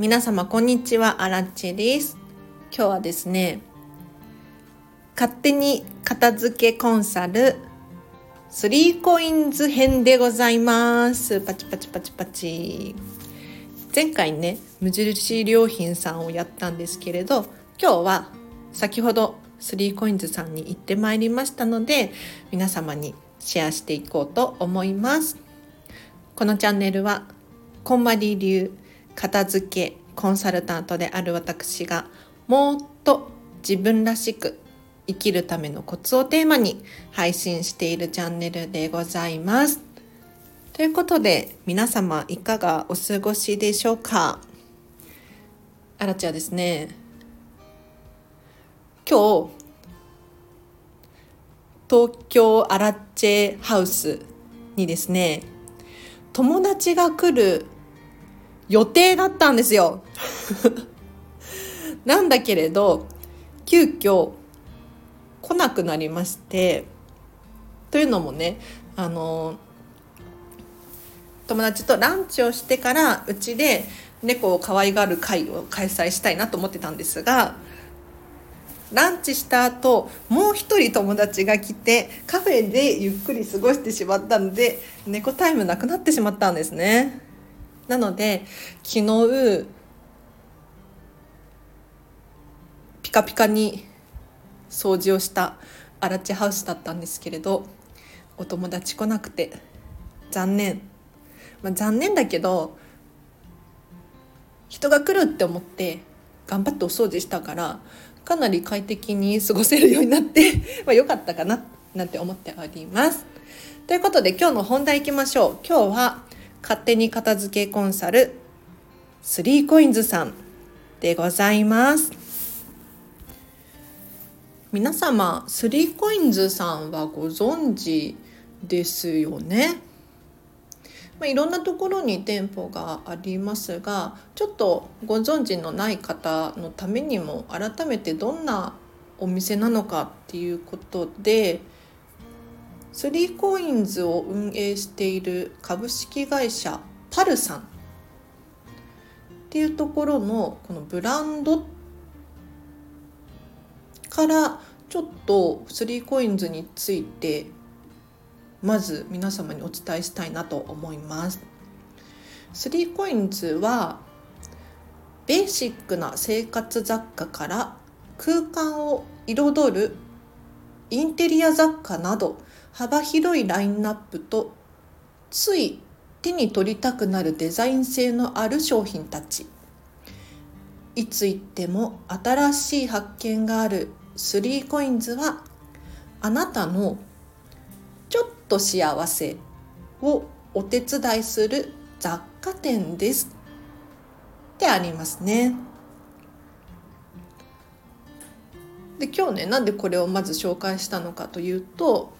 皆様こんにちは、アラッチです。今日はですね、勝手に片付けコンサル3コインズ編でございます。パチパチパチパチ。前回ね、無印良品さんをやったんですけれど、今日は先ほど3コインズさんに行ってまいりましたので、皆様にシェアしていこうと思います。このチャンネルは、こんまり流片付けコンサルタントである私がもっと自分らしく生きるためのコツをテーマに配信しているチャンネルでございます。ということで皆様いかがお過ごしでしょうか？あらちはですね今日東京アラッチェハウスにですね友達が来る予定だったんですよ。なんだけれど急遽来なくなりましてというのもねあの友達とランチをしてからうちで猫を可愛がる会を開催したいなと思ってたんですがランチした後もう一人友達が来てカフェでゆっくり過ごしてしまったので猫タイムなくなってしまったんですね。なので昨日ピカピカに掃除をしたアラチハウスだったんですけれどお友達来なくて残念、まあ、残念だけど人が来るって思って頑張ってお掃除したからかなり快適に過ごせるようになって まあ良かったかななんて思っております。ということで今日の本題いきましょう。今日は勝手に片付けコンサル3コインズさんでございます。皆様3コインズさんはご存知ですよね？まあ、いろんなところに店舗がありますがちょっとご存知のない方のためにも改めてどんなお店なのかっていうことで3コインズを運営している株式会社パルさんっていうところのこのブランドからちょっと3コインズについてまず皆様にお伝えしたいなと思います。3コインズはベーシックな生活雑貨から空間を彩るインテリア雑貨など幅広いラインナップとつい手に取りたくなるデザイン性のある商品たち。いつ行っても新しい発見がある。3コインズはあなたのちょっと幸せをお手伝いする雑貨店です。ってありますね。で今日ねなんでこれをまず紹介したのかというと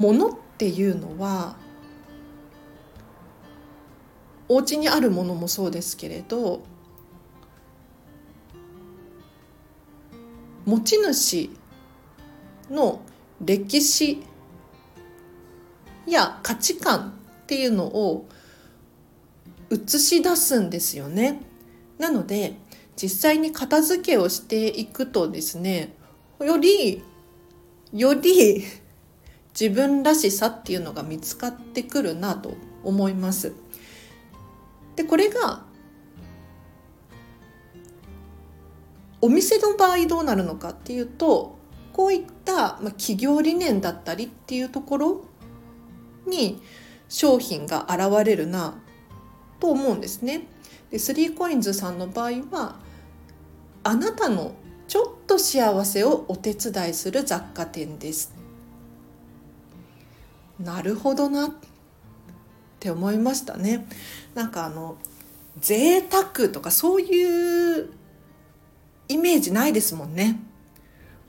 物っていうのはお家にあるものもそうですけれど持ち主の歴史や価値観っていうのを映し出すんですよね。なので実際に片付けをしていくとですねよりより自分らしさっていうのが見つかってくるなと思います。でこれがお店の場合どうなるのかっていうとこういったま企業理念だったりっていうところに商品が現れるなと思うんですね。で 3COINS さんの場合はあなたのちょっと幸せをお手伝いする雑貨店です。なるほどなって思いましたね。なんかあの贅沢とかそういうイメージないですもんね。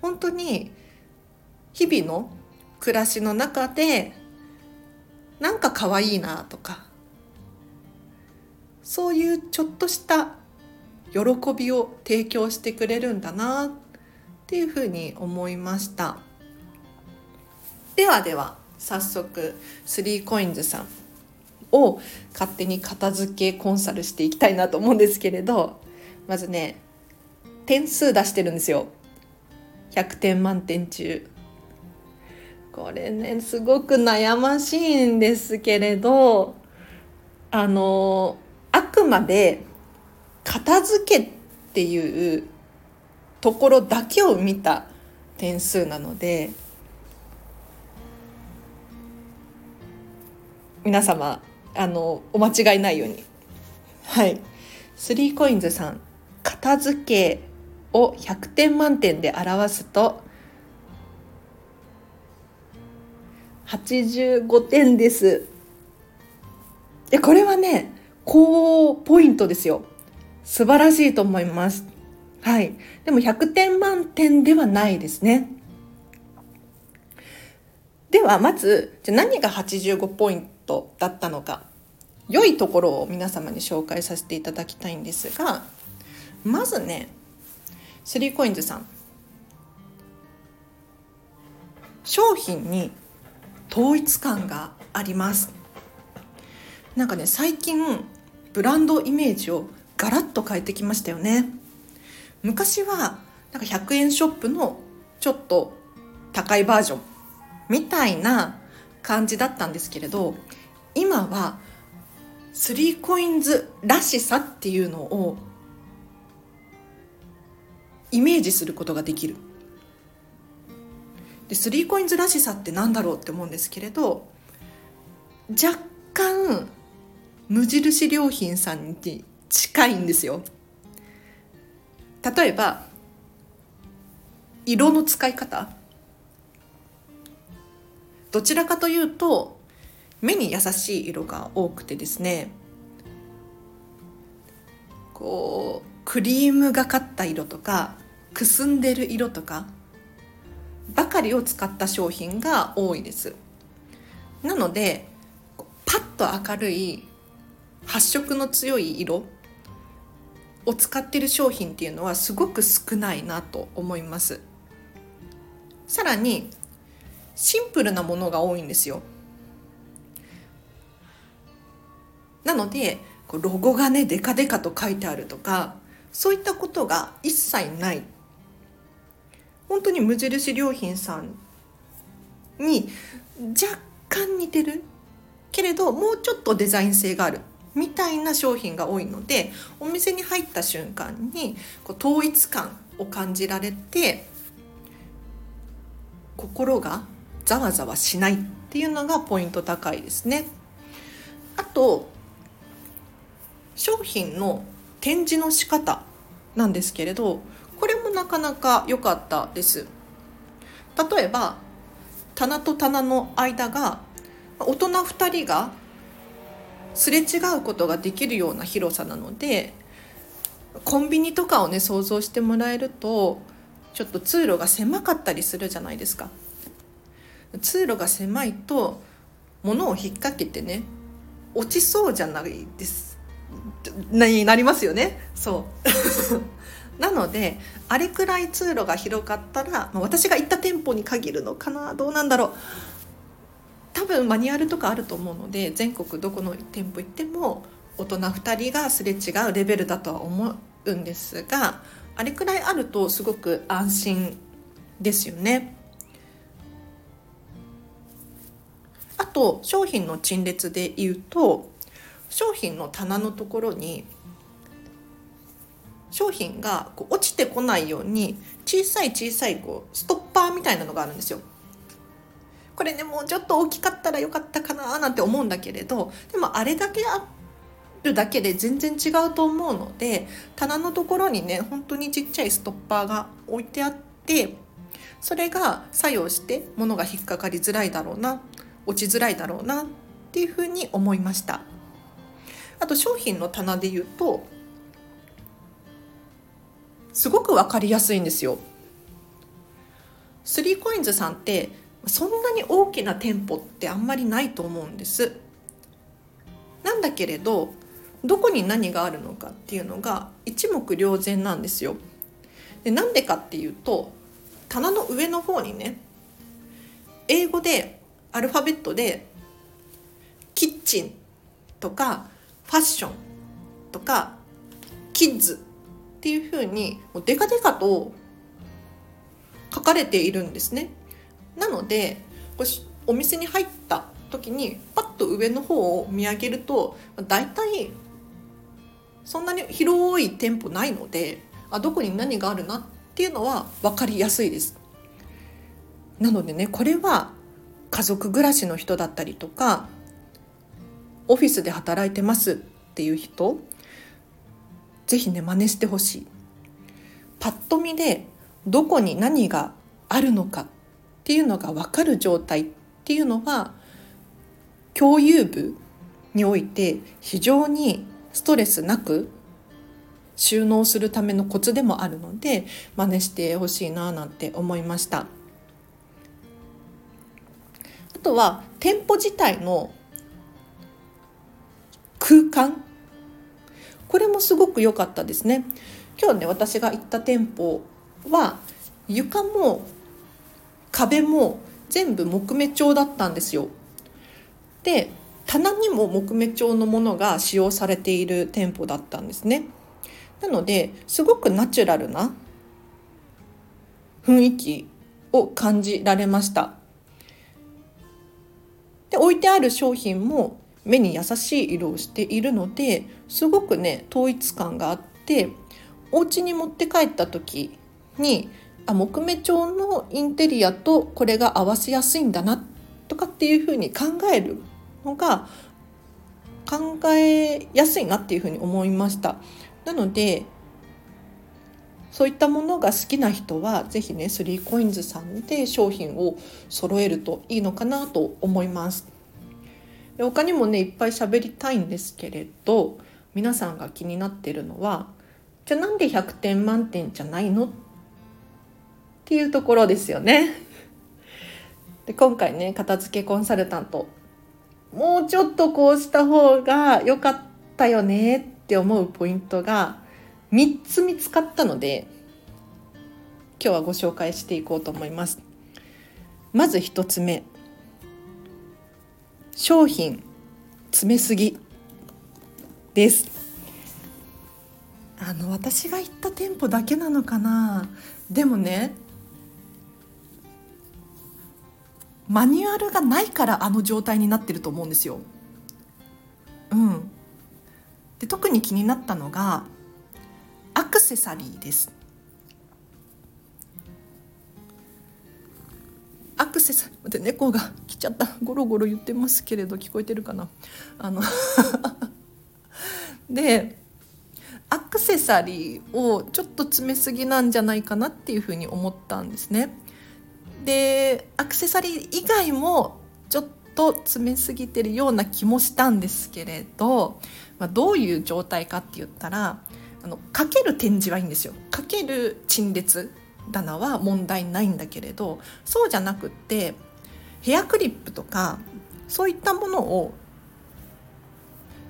本当に日々の暮らしの中でなんか可愛いなとかそういうちょっとした喜びを提供してくれるんだなっていうふうに思いましたではでは早速 3COINS さんを勝手に片付けコンサルしていきたいなと思うんですけれどまずね点数出してるんですよ。100点満点中。これねすごく悩ましいんですけれどあのあくまで片付けっていうところだけを見た点数なので皆様あのお間違いないように。はい。スリーコインズさん片付けを100点満点で表すと85点です。でこれはね高ポイントですよ。素晴らしいと思います。はい。でも100点満点ではないですね。ではまずじゃ何が85ポイント？トだったのか良いところを皆様に紹介させていただきたいんですがまずねスリーコインズさん。商品に統一感があります。なんかね最近ブランドイメージをガラッと変えてきましたよね。昔はなんか100円ショップのちょっと高いバージョンみたいな感じだったんですけれど今はスリーコインズらしさっていうのをイメージすることができる。でスリーコインズらしさってなんだろうって思うんですけれど若干無印良品さんに近いんですよ。例えば色の使い方。どちらかというと目に優しい色が多くてですねこうクリームがかった色とかくすんでる色とかばかりを使った商品が多いです。なのでパッと明るい発色の強い色を使ってる商品っていうのはすごく少ないなと思います。さらにシンプルなものが多いんですよ。なのでロゴがねデカデカと書いてあるとかそういったことが一切ない。本当に無印良品さんに若干似てる。けれどもうちょっとデザイン性がある。みたいな商品が多いのでお店に入った瞬間にこう統一感を感じられて心がざわざわしないっていうのがポイント高いですね。あと商品の展示の仕方なんですけれどこれもなかなか良かったです。例えば棚と棚の間が大人2人がすれ違うことができるような広さなのでコンビニとかをね想像してもらえるとちょっと通路が狭かったりするじゃないですか通路が狭いと物を引っ掛けてね落ちそうじゃないですななりますよね。そう。なのであれくらい通路が広かったら、まあ、私が行った店舗に限るのかな。どうなんだろう。多分マニュアルとかあると思うので全国どこの店舗行っても大人2人がすれ違うレベルだとは思うんですがあれくらいあるとすごく安心ですよね。あと商品の陳列で言うと商品の棚のところに商品がこう落ちてこないように小さい小さいこうストッパーみたいなのがあるんですよ。これねもうちょっと大きかったらよかったかななんて思うんだけれどでもあれだけあるだけで全然違うと思うので棚のところにね本当にちっちゃいストッパーが置いてあってそれが作用して物が引っかかりづらいだろうな落ちづらいだろうなっていうふうに思いましたあと商品の棚で言うとすごく分かりやすいんですよ。3COINS さんってそんなに大きな店舗ってあんまりないと思うんです。なんだけれどどこに何があるのかっていうのが一目瞭然なんですよ。でなんでかっていうと棚の上の方にね英語でアルファベットでキッチンとかファッションとかキッズっていうふうにもうデカデカと書かれているんですね。なのでお店に入った時にパッと上の方を見上げると大体そんなに広い店舗ないのであどこに何があるなっていうのは分かりやすいです。なのでねこれは家族暮らしの人だったりとかオフィスで働いてますっていう人ぜひね真似してほしい。パッと見でどこに何があるのかっていうのが分かる状態っていうのは共有部において非常にストレスなく収納するためのコツでもあるので真似してほしいななんて思いましたあとは店舗自体の空間？これもすごく良かったですね。今日ね私が行った店舗は床も壁も全部木目調だったんですよ。で棚にも木目調のものが使用されている店舗だったんですね。なのですごくナチュラルな雰囲気を感じられました。で置いてある商品も目に優しい色をしているのですごくね統一感があってお家に持って帰った時にあ木目調のインテリアとこれが合わせやすいんだなとかっていうふうに考えるのが考えやすいなっていうふうに思いました。なのでそういったものが好きな人は是非ね 3COINS さんで商品を揃えるといいのかなと思います。他にもねいっぱい喋りたいんですけれど皆さんが気になってるのはじゃあなんで100点満点じゃないの？っていうところですよね。で今回ね片付けコンサルタントもうちょっとこうした方が良かったよねって思うポイントが3つ見つかったので今日はご紹介していこうと思います。まず1つ目商品詰めすぎですあの私が行った店舗だけなのかなでもねマニュアルがないからあの状態になってると思うんですよ。うん、で特に気になったのがアクセサリーです。アクセサリーで猫が来ちゃった。ゴロゴロ言ってますけれど聞こえてるかな？あの でアクセサリーをちょっと詰めすぎなんじゃないかなっていうふうに思ったんですね。でアクセサリー以外もちょっと詰めすぎてるような気もしたんですけれど、まあ、どういう状態かって言ったらあのかける展示はいいんですよ。かける陳列。棚は問題ないんだけれどそうじゃなくってヘアクリップとかそういったものを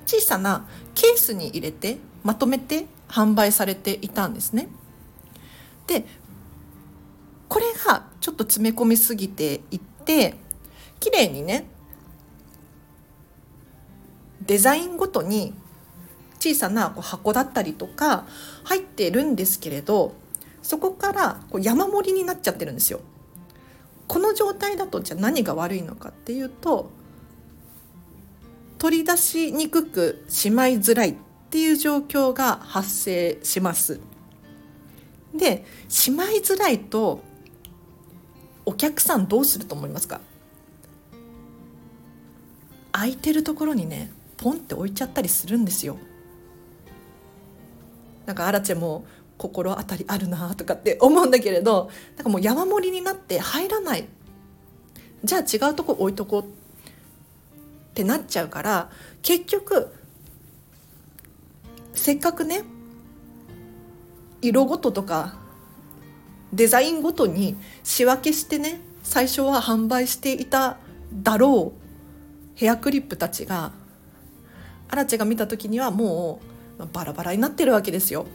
小さなケースに入れてまとめて販売されていたんですね。でこれがちょっと詰め込みすぎていって綺麗にねデザインごとに小さな箱だったりとか入ってるんですけれどそこからこう山盛りになっちゃってるんですよ。この状態だとじゃあ何が悪いのかっていうと取り出しにくくしまいづらいっていう状況が発生します。でしまいづらいとお客さんどうすると思いますか？空いてるところにねポンって置いちゃったりするんですよなんかアラチェも心当たりあるなとかって思うんだけれどなんかもう山盛りになって入らないじゃあ違うとこ置いとこうってなっちゃうから結局せっかくね色ごととかデザインごとに仕分けしてね最初は販売していただろうヘアクリップたちがアラチェが見た時にはもうバラバラになってるわけですよ。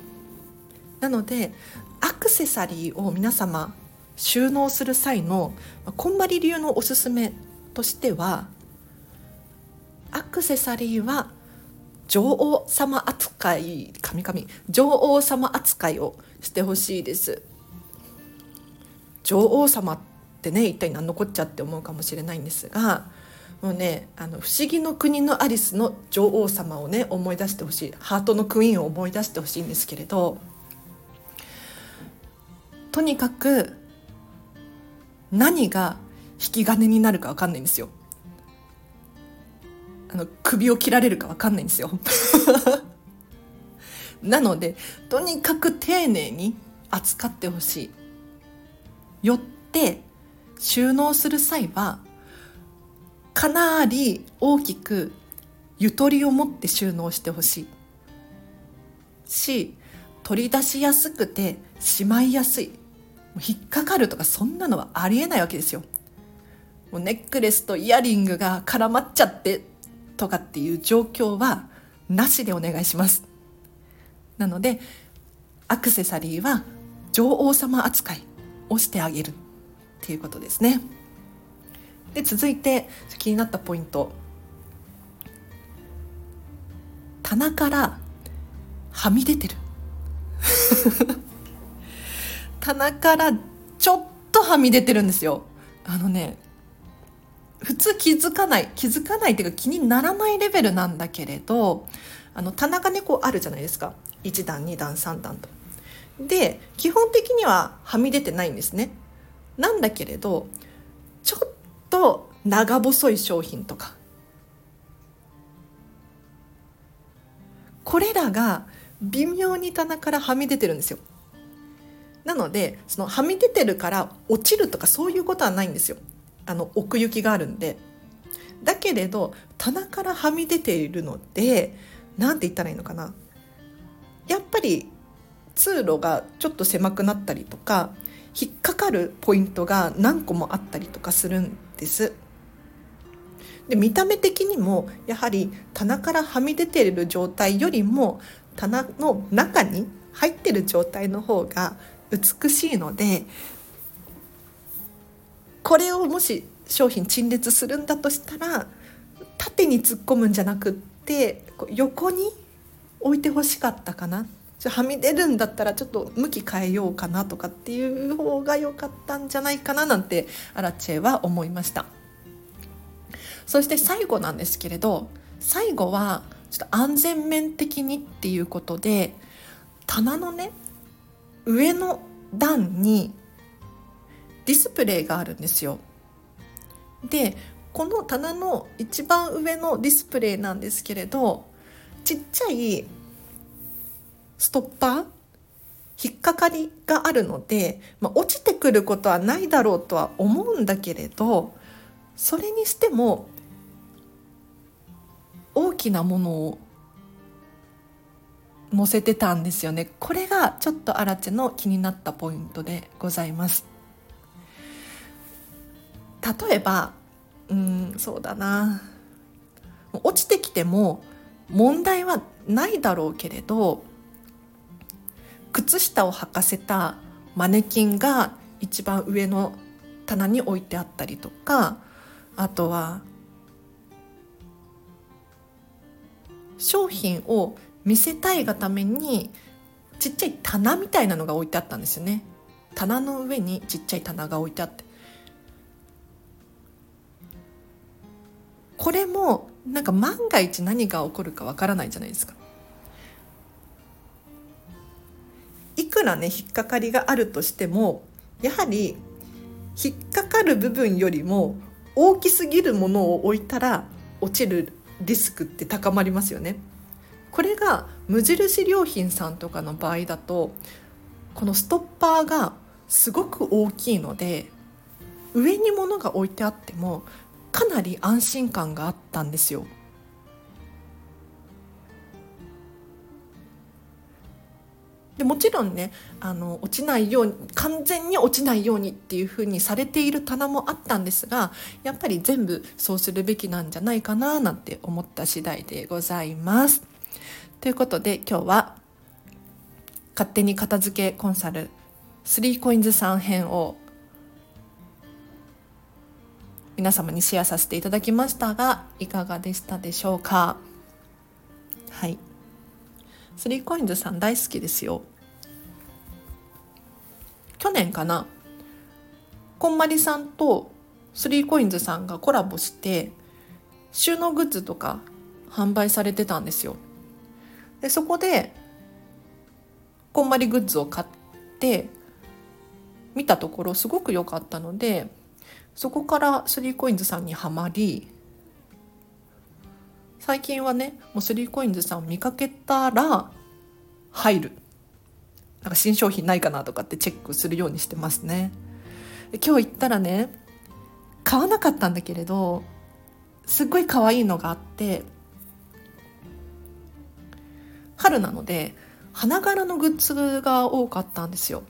なのでアクセサリーを皆様収納する際のこんまり流のおすすめとしてはアクセサリーは女王様扱い神々女王様扱いをしてほしいです。女王様ってね一体何のこっちゃって思うかもしれないんですがもうねあの不思議の国のアリスの女王様をね思い出してほしい。ハートのクイーンを思い出してほしいんですけれどとにかく何が引き金になるか分かんないんですよ。あの首を切られるか分かんないんですよ。なのでとにかく丁寧に扱ってほしい。よって収納する際はかなり大きくゆとりを持って収納してほしい。し取り出しやすくてしまいやすい。引っかかるとかそんなのはありえないわけですよ。もうネックレスとイヤリングが絡まっちゃってとかっていう状況はなしでお願いします。なのでアクセサリーは女王様扱いをしてあげるっていうことですね。で続いて気になったポイント。棚からはみ出てる。棚からちょっとはみ出てるんですよあのね普通気づかない気づかないっていうか気にならないレベルなんだけれどあの棚がねこうあるじゃないですか1段2段3段と。で基本的にははみ出てないんですね。なんだけれどちょっと長細い商品とかこれらが微妙に棚からはみ出てるんですよ。なのでそのはみ出てるから落ちるとかそういうことはないんですよ。あの奥行きがあるんで。だけれど棚からはみ出ているので何て言ったらいいのかなやっぱり通路がちょっと狭くなったりとか引っかかるポイントが何個もあったりとかするんです。で見た目的にもやはり棚からはみ出ている状態よりも棚の中に入ってる状態の方が美しいのでこれをもし商品陳列するんだとしたら縦に突っ込むんじゃなくって横に置いてほしかったかな。ちょはみ出るんだったらちょっと向き変えようかなとかっていう方が良かったんじゃないかななんてアラチェは思いました。そして最後なんですけれど最後はちょっと安全面的にっていうことで棚のね上の段にディスプレイがあるんですよ。でこの棚の一番上のディスプレイなんですけれどちっちゃいストッパー引っかかりがあるので、まあ、落ちてくることはないだろうとは思うんだけれどそれにしても大きなものを載せてたんですよね。これがちょっとアラチェの気になったポイントでございます。例えばうんそうだな。落ちてきても問題はないだろうけれど靴下を履かせたマネキンが一番上の棚に置いてあったりとかあとは商品を見せたいがためにちっちゃい棚みたいなのが置いてあったんですよね。棚の上にちっちゃい棚が置いてあって。これもなんか万が一何が起こるかわからないじゃないですか。いくらね引っかかりがあるとしてもやはり引っかかる部分よりも大きすぎるものを置いたら落ちるリスクって高まりますよね。これが無印良品さんとかの場合だとこのストッパーがすごく大きいので上に物が置いてあってもかなり安心感があったんですよ。でもちろんねあの落ちないように完全に落ちないようにっていうふうにされている棚もあったんですがやっぱり全部そうするべきなんじゃないかななんて思った次第でございます。ということで今日は勝手に片付けコンサル 3coins3 編を皆様にシェアさせていただきましたがいかがでしたでしょうか？はい。スリーコインズさん大好きですよ。去年かな？こんまりさんとスリーコインズさんがコラボして収納グッズとか販売されてたんですよ。でそこでこんまりグッズを買って見たところすごく良かったのでそこからスリーコインズさんにはまり最近はねもうスリーコインズさん見かけたら入る。なんか新商品ないかなとかってチェックするようにしてますね。今日行ったらね買わなかったんだけれどすっごい可愛いのがあって春なので花柄のグッズが多かったんですよ。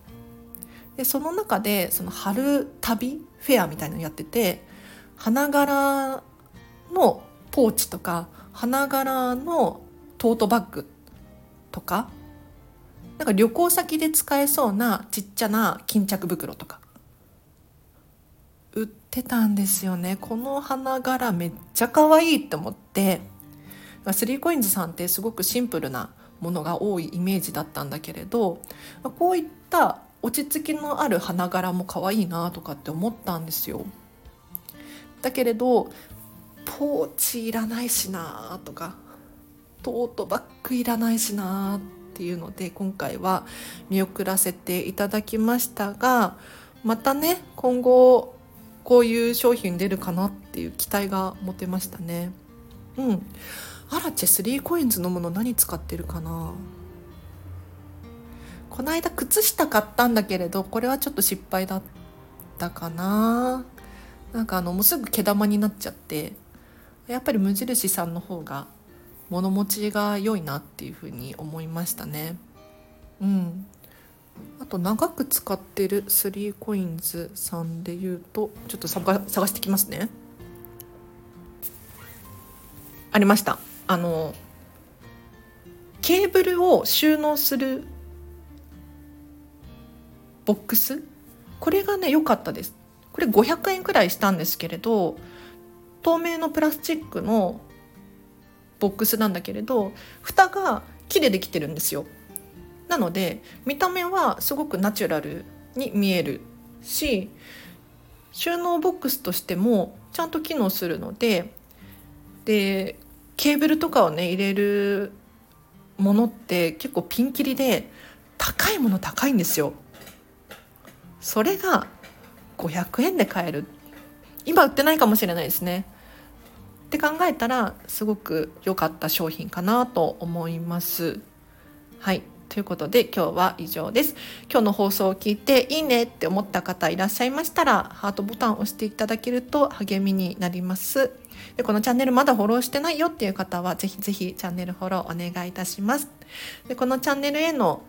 でその中でその春旅フェアみたいなのやってて花柄のポーチとか花柄のトートバッグとかなんか旅行先で使えそうなちっちゃな巾着袋とか売ってたんですよね。この花柄めっちゃ可愛いって思ってスリーコインズさんってすごくシンプルなものが多いイメージだったんだけれどこういった落ち着きのある花柄も可愛いなとかって思ったんですよ。だけれどポーチいらないしなとかトートバッグいらないしなっていうので今回は見送らせていただきましたがまたね今後こういう商品出るかなっていう期待が持てましたね。うんアラチェ3コインズのもの何使ってるかな？この間靴下買ったんだけれどこれはちょっと失敗だったかな。なんかあのもうすぐ毛玉になっちゃってやっぱり無印さんの方が物持ちが良いなっていうふうに思いましたね。うん。あと長く使ってる 3coins さんで言うとちょっと探してきますね。ありました。あのケーブルを収納するボックス？これがね良かったです。これ500円くらいしたんですけれど透明のプラスチックのボックスなんだけれど蓋が木でできてるんですよ。なので見た目はすごくナチュラルに見えるし収納ボックスとしてもちゃんと機能するのででケーブルとかをね入れるものって結構ピンキリで高いもの高いんですよ。それが500円で買える。今売ってないかもしれないですね。って考えたらすごく良かった商品かなと思います。はい。ということで今日は以上です。今日の放送を聞いていいねって思った方いらっしゃいましたらハートボタンを押していただけると励みになります。でこのチャンネルまだフォローしてないよっていう方はぜひぜひチャンネルフォローお願いいたします。でこのチャンネルへの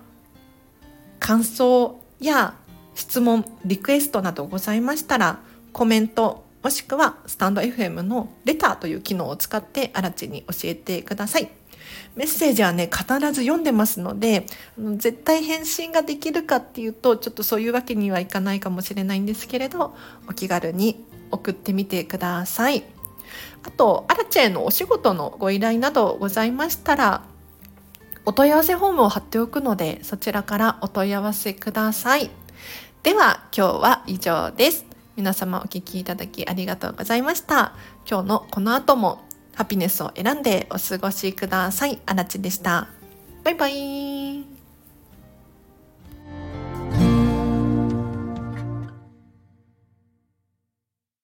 感想や質問リクエストなどございましたらコメントもしくはスタンド FM のレターという機能を使ってあらちに教えてください。メッセージはね必ず読んでますので絶対返信ができるかっていうとちょっとそういうわけにはいかないかもしれないんですけれどお気軽に送ってみてください。あとアラチェのお仕事のご依頼などございましたらお問い合わせフォームを貼っておくのでそちらからお問い合わせください。では今日は以上です。皆様お聴きいただきありがとうございました。今日のこの後もハピネスを選んでお過ごしください。あらちでした。バイバイ。